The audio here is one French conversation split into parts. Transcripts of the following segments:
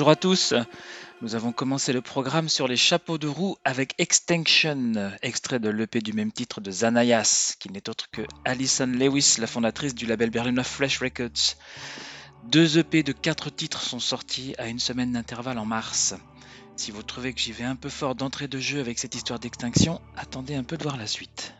Bonjour à tous. Nous avons commencé le programme sur les chapeaux de roue avec Extinction, extrait de l'EP du même titre de Zanayas, qui n'est autre que Alison Lewis, la fondatrice du label berlinois Flash Records. Deux EP de quatre titres sont sortis à une semaine d'intervalle en mars. Si vous trouvez que j'y vais un peu fort d'entrée de jeu avec cette histoire d'extinction, attendez un peu de voir la suite.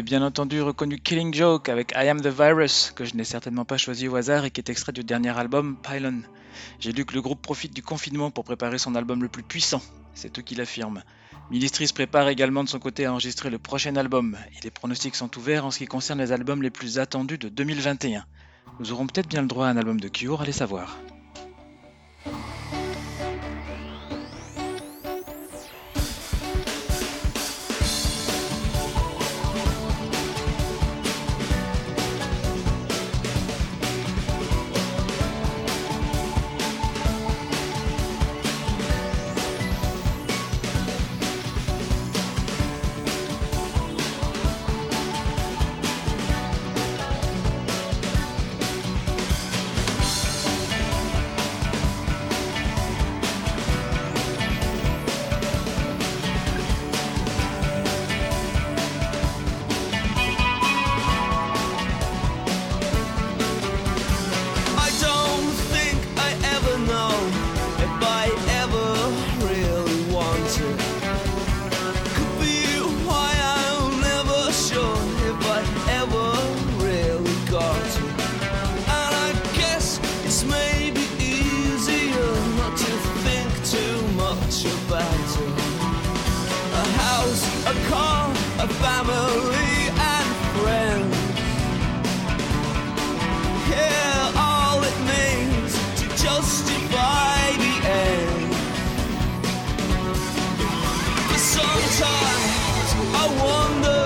Avez bien entendu reconnu Killing Joke avec I Am the Virus, que je n'ai certainement pas choisi au hasard et qui est extrait du dernier album Pylon. J'ai lu que le groupe profite du confinement pour préparer son album le plus puissant, c'est eux qui l'affirment. Ministries prépare également de son côté à enregistrer le prochain album, et les pronostics sont ouverts en ce qui concerne les albums les plus attendus de 2021. Nous aurons peut-être bien le droit à un album de Cure, allez savoir. 我们的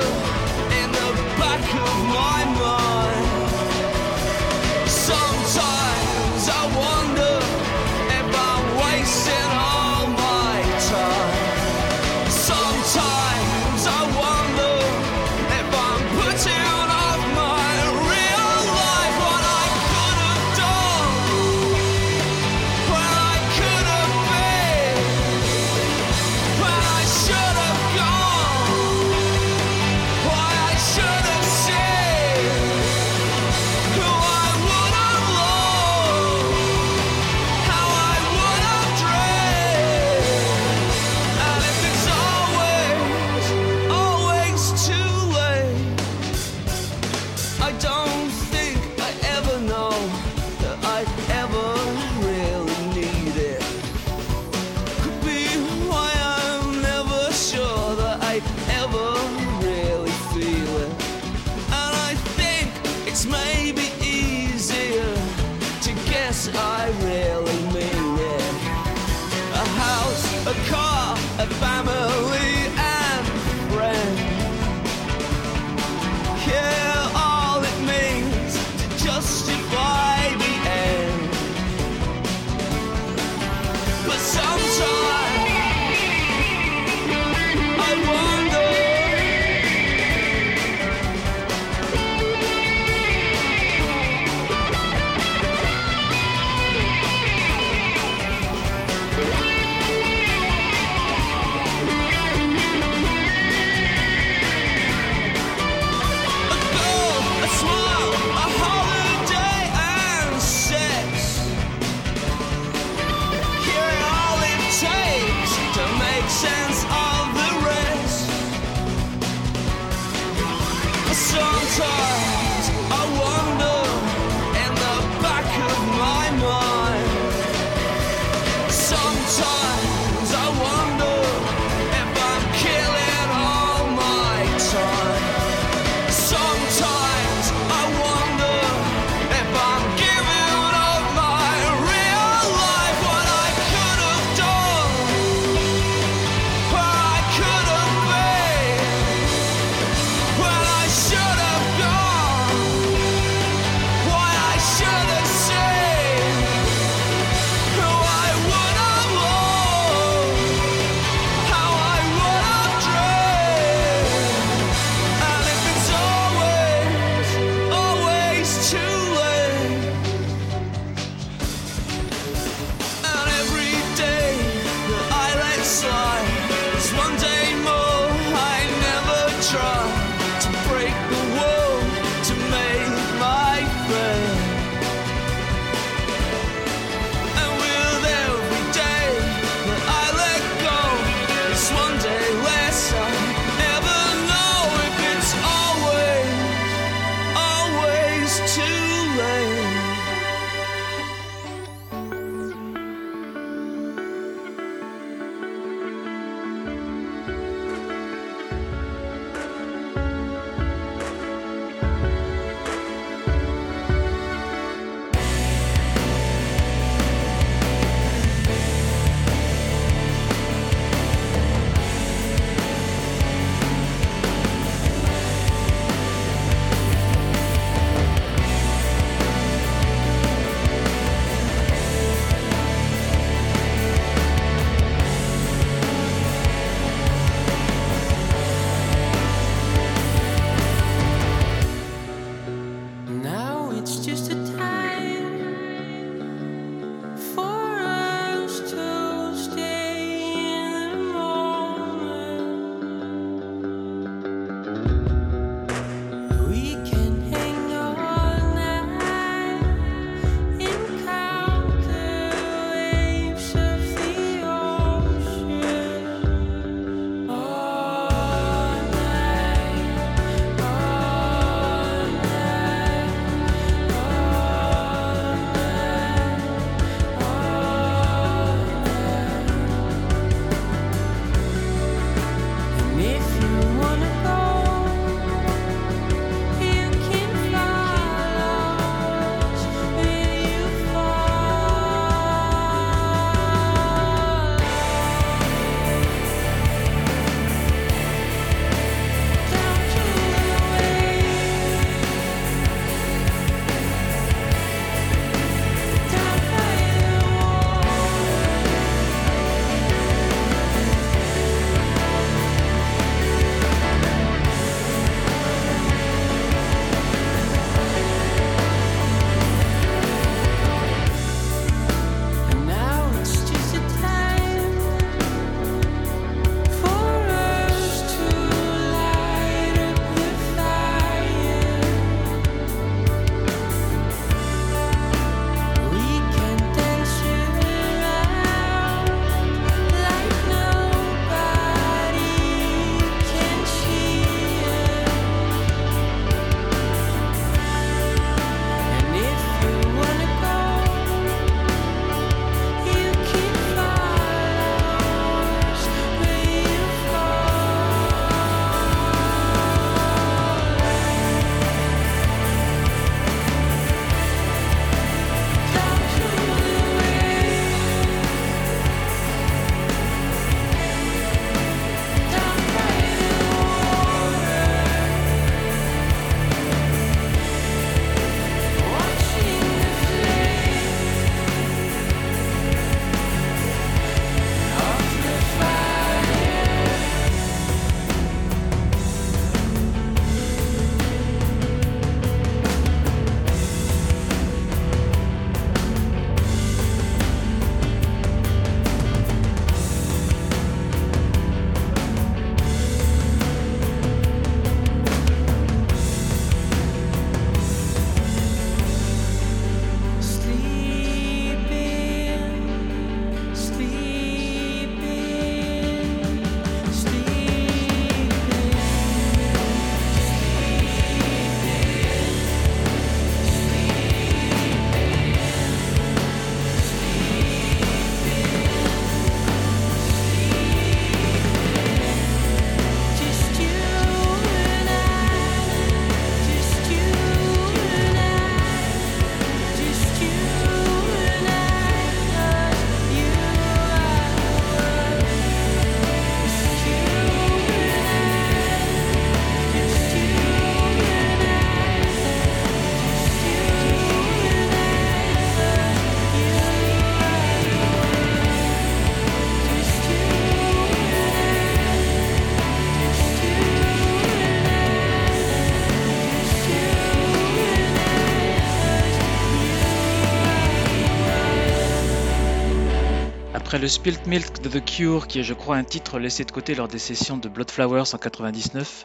le Spilt Milk de The Cure, qui est je crois un titre laissé de côté lors des sessions de Bloodflowers en 99,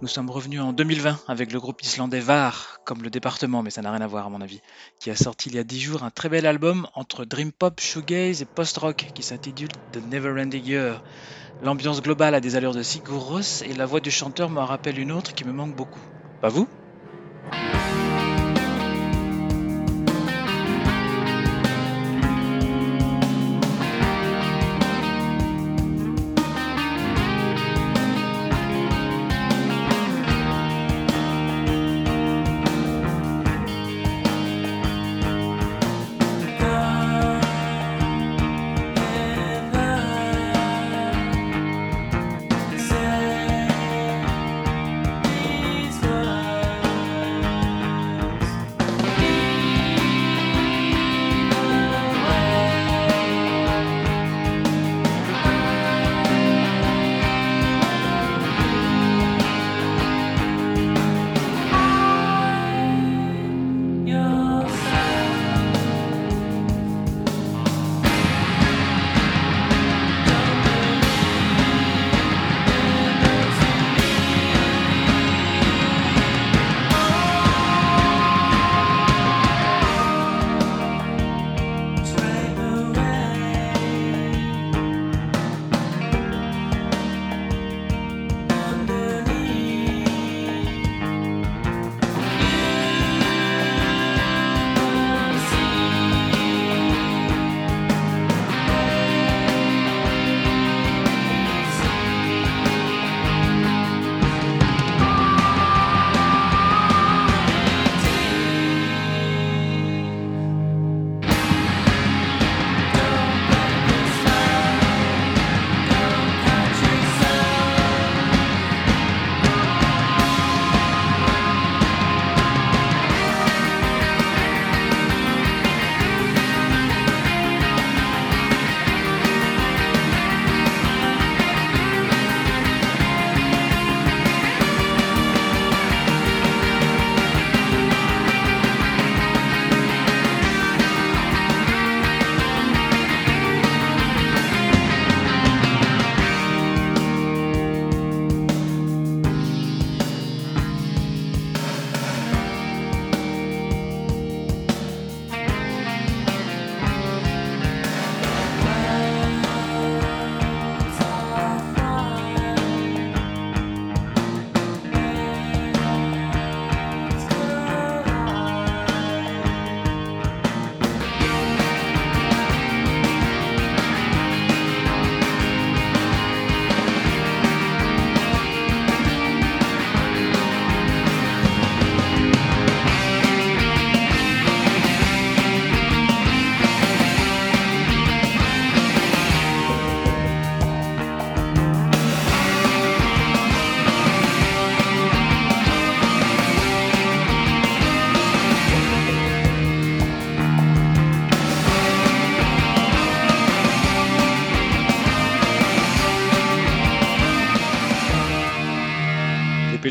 nous sommes revenus en 2020 avec le groupe islandais VAR, comme le département, mais ça n'a rien à voir à mon avis, qui a sorti il y a 10 jours un très bel album entre dream pop, shoegaze et post-rock qui s'intitule The Never Ending Year. L'ambiance globale a des allures de Sigur Rós et la voix du chanteur me rappelle une autre qui me manque beaucoup. Pas vous?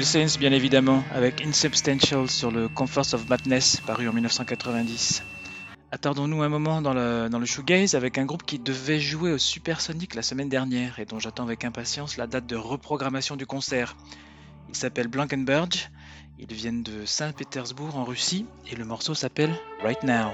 Saints, bien évidemment, avec Insubstantial sur le Comforts of Madness, paru en 1990. Attardons-nous un moment dans le, shoegaze avec un groupe qui devait jouer au Supersonic la semaine dernière et dont j'attends avec impatience la date de reprogrammation du concert. Il s'appelle Blankenberg, ils viennent de Saint-Pétersbourg en Russie et le morceau s'appelle Right Now.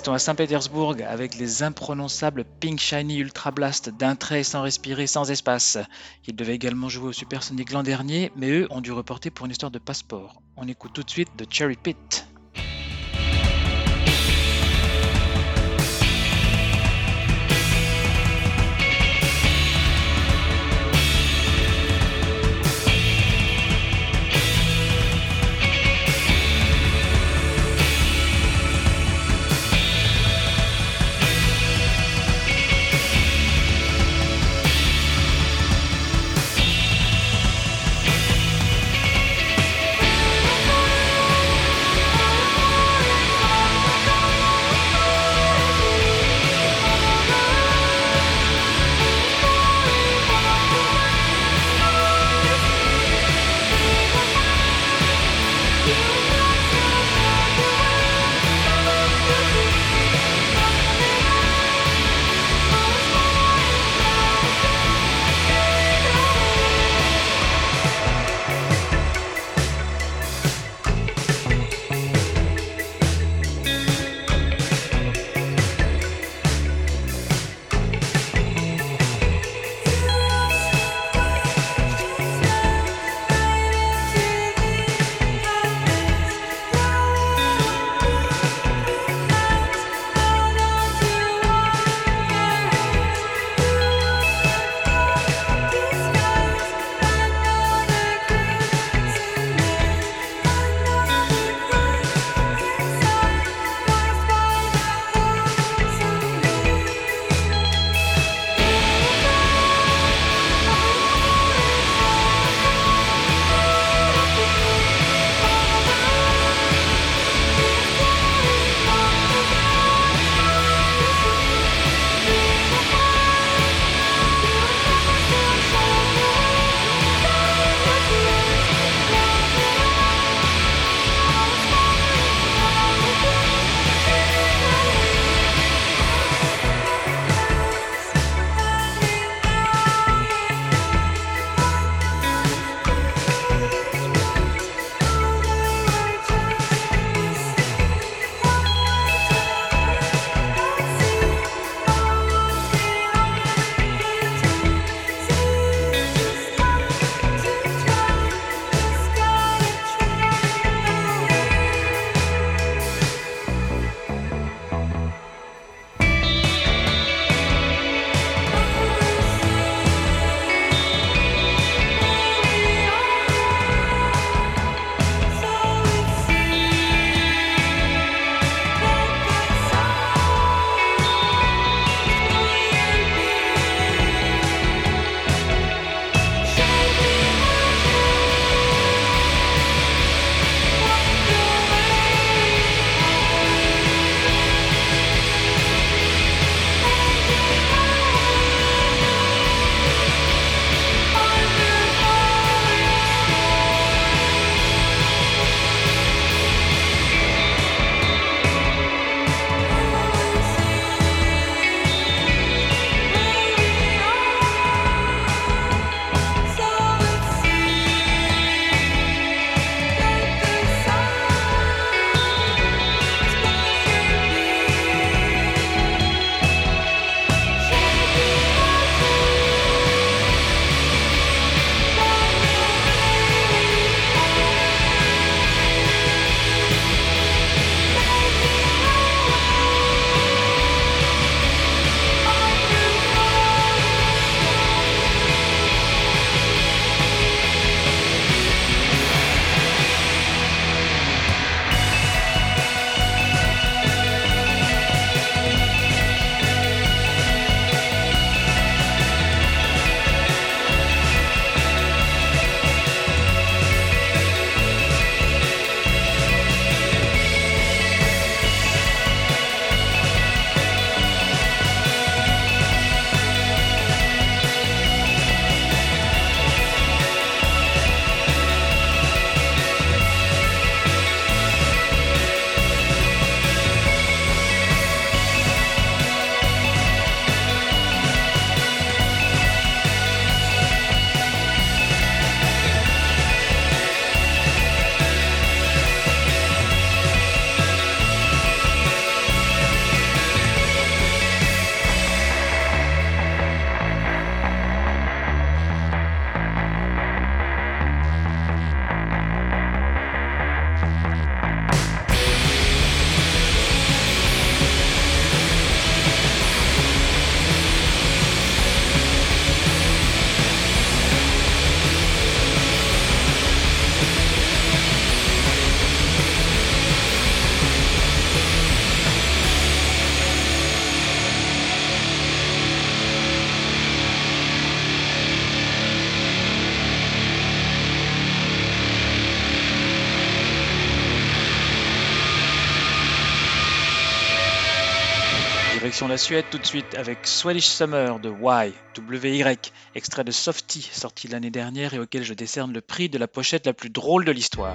Restons à Saint-Pétersbourg avec les imprononçables Pink Shiny Ultra Blast d'un trait sans respirer, sans espace. Ils devaient également jouer au Supersonic l'an dernier, mais eux ont dû reporter pour une histoire de passeport. On écoute tout de suite de Cherry Pit. La Suède tout de suite avec Swedish Summer de Y, W-Y, extrait de Softy sorti l'année dernière et auquel je décerne le prix de la pochette la plus drôle de l'histoire.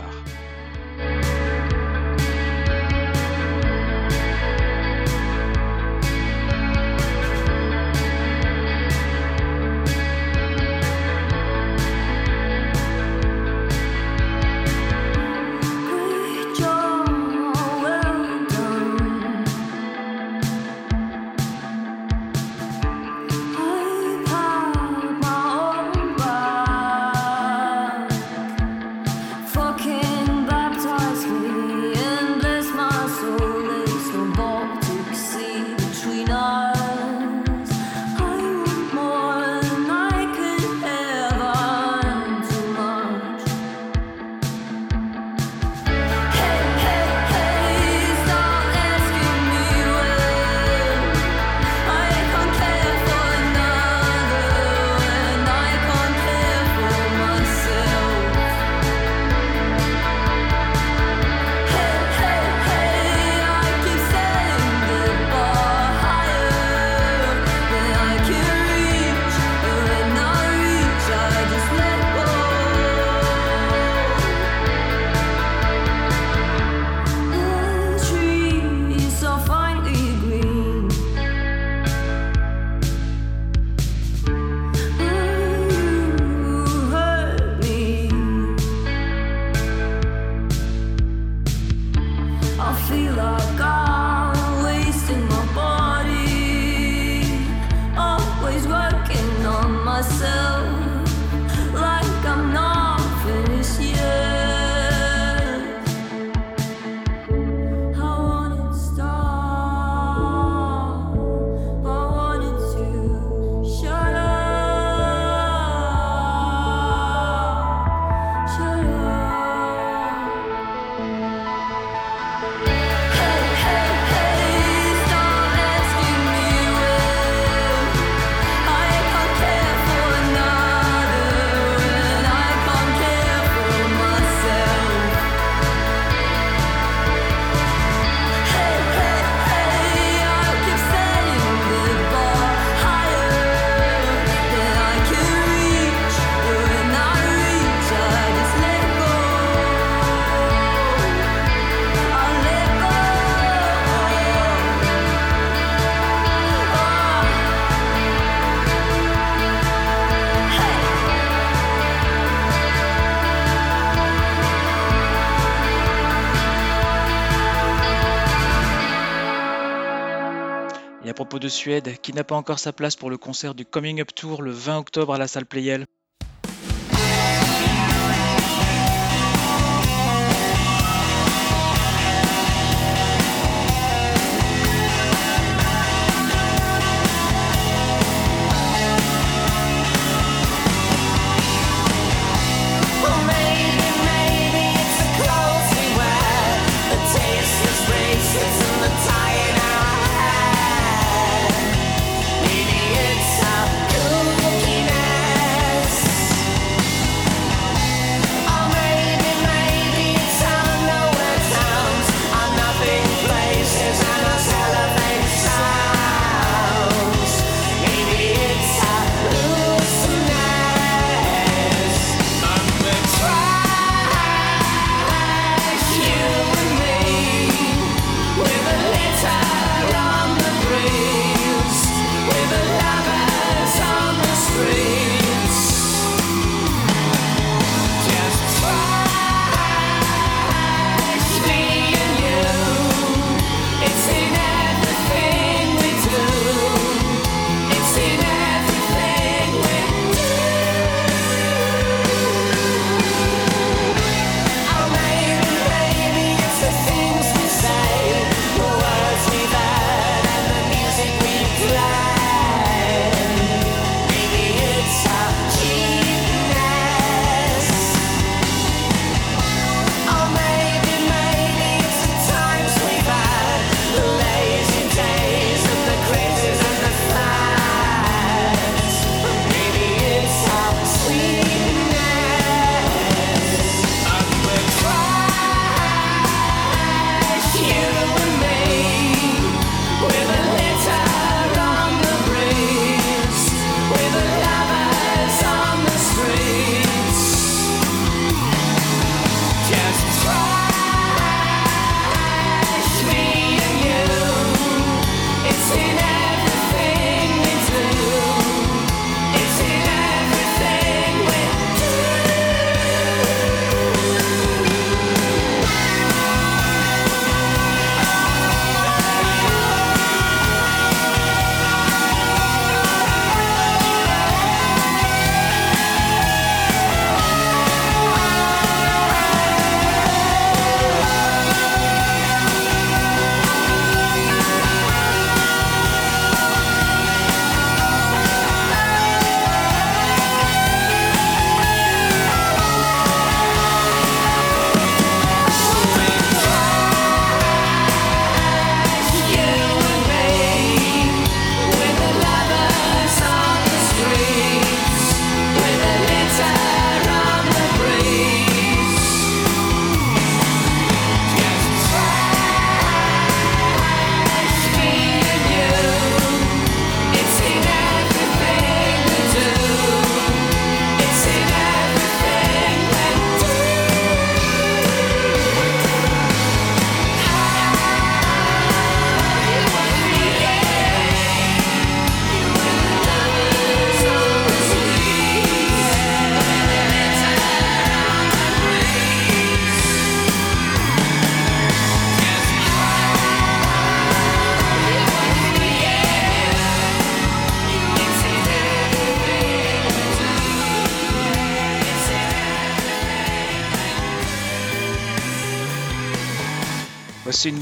De Suède qui n'a pas encore sa place pour le concert du Coming Up Tour le 20 octobre à la salle Playel.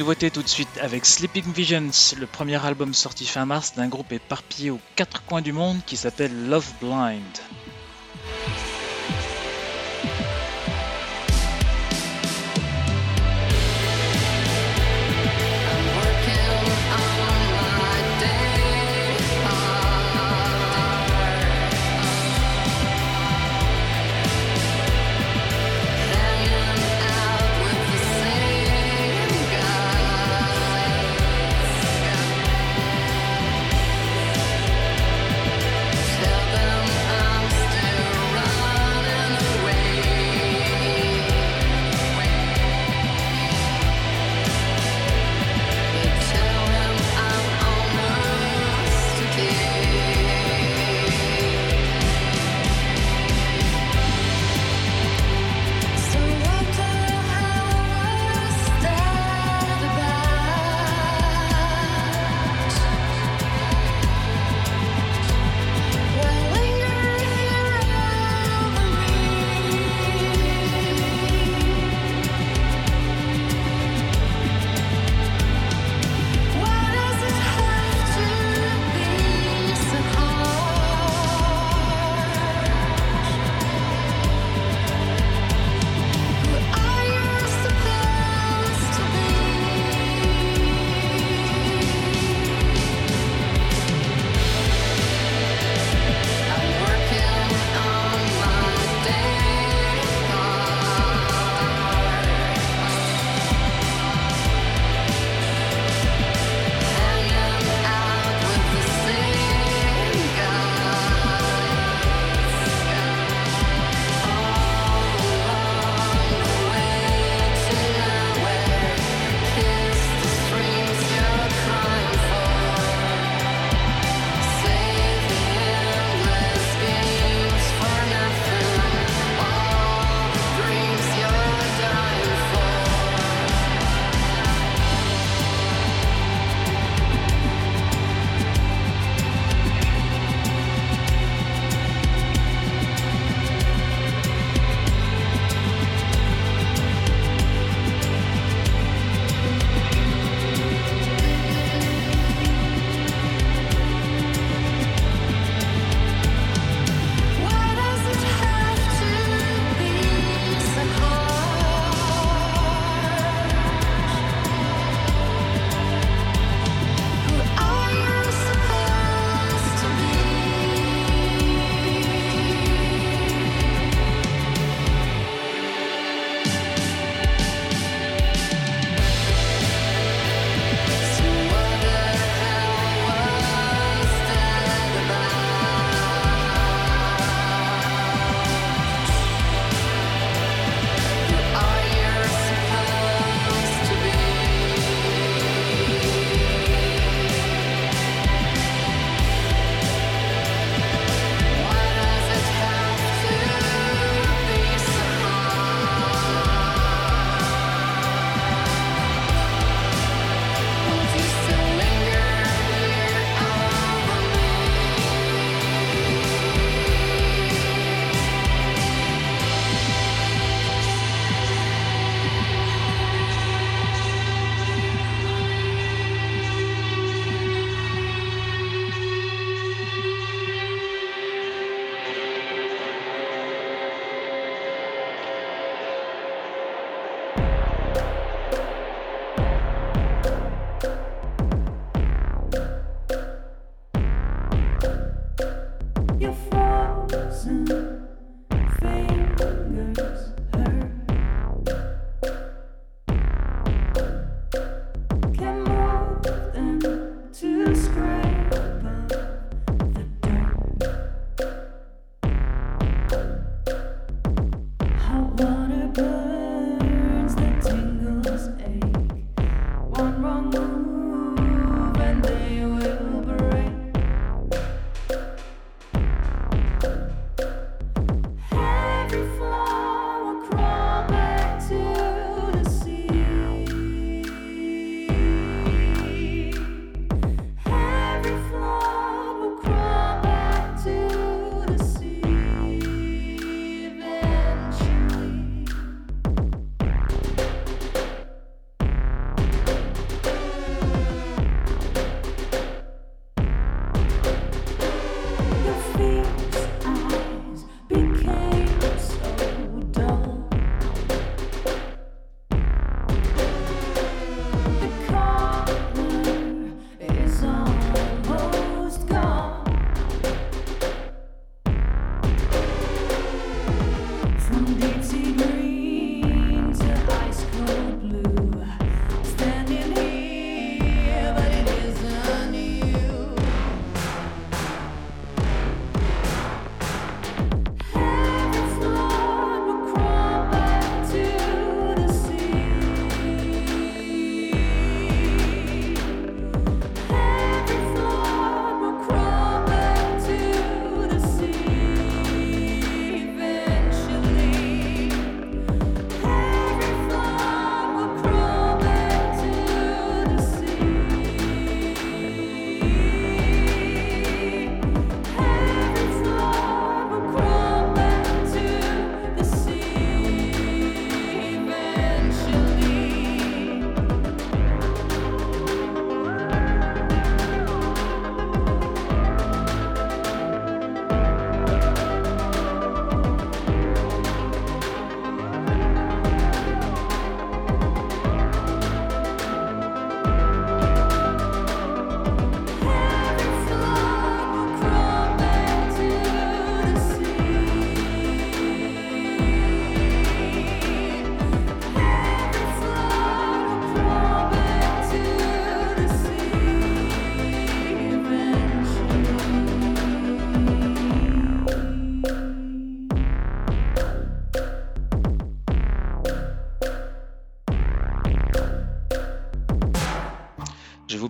Nouveauté tout de suite avec Sleeping Visions, le premier album sorti fin mars d'un groupe éparpillé aux quatre coins du monde qui s'appelle Love Blind.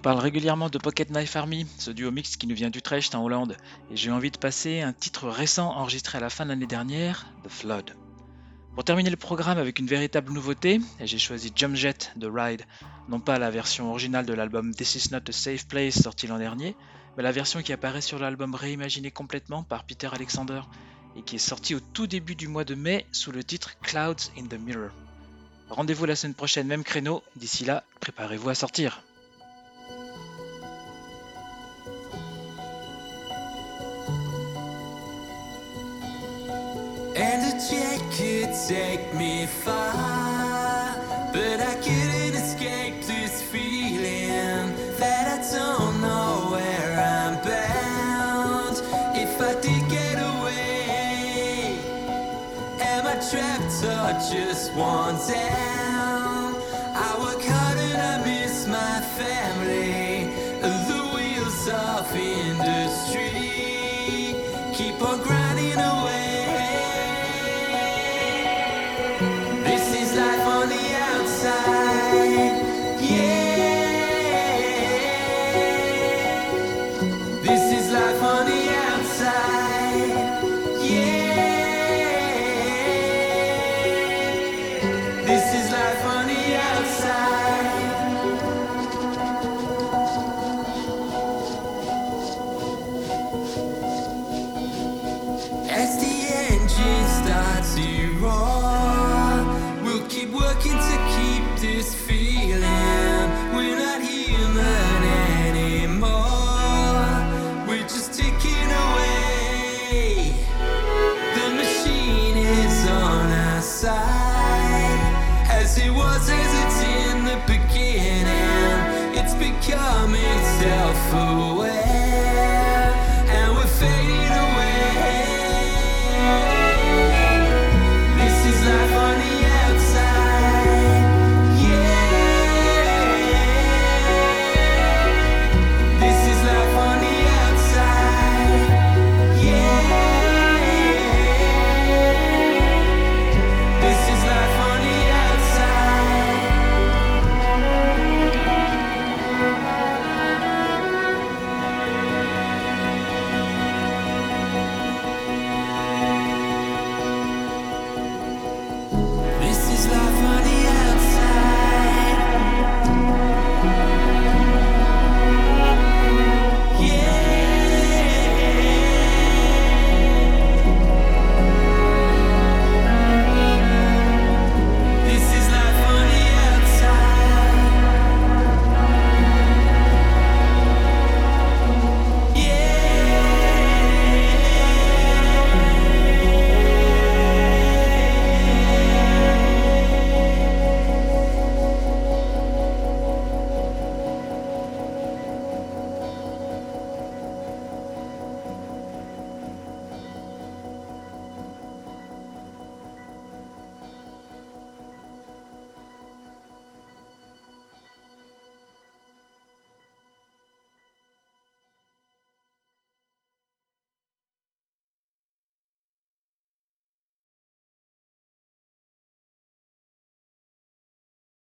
Parle régulièrement de Pocket Knife Army, ce duo mix qui nous vient d'Utrecht en Hollande, et j'ai envie de passer un titre récent enregistré à la fin de l'année dernière, The Flood. Pour terminer le programme avec une véritable nouveauté, j'ai choisi Jump Jet de Ride, non pas la version originale de l'album This Is Not a Safe Place sorti l'an dernier, mais la version qui apparaît sur l'album réimaginé complètement par Peter Alexander et qui est sorti au tout début du mois de mai sous le titre Clouds in the Mirror. Rendez-vous la semaine prochaine, même créneau. D'ici là, préparez-vous à sortir. Take me far, but I couldn't escape this feeling that I don't know where I'm bound. If I did get away, am I trapped or just one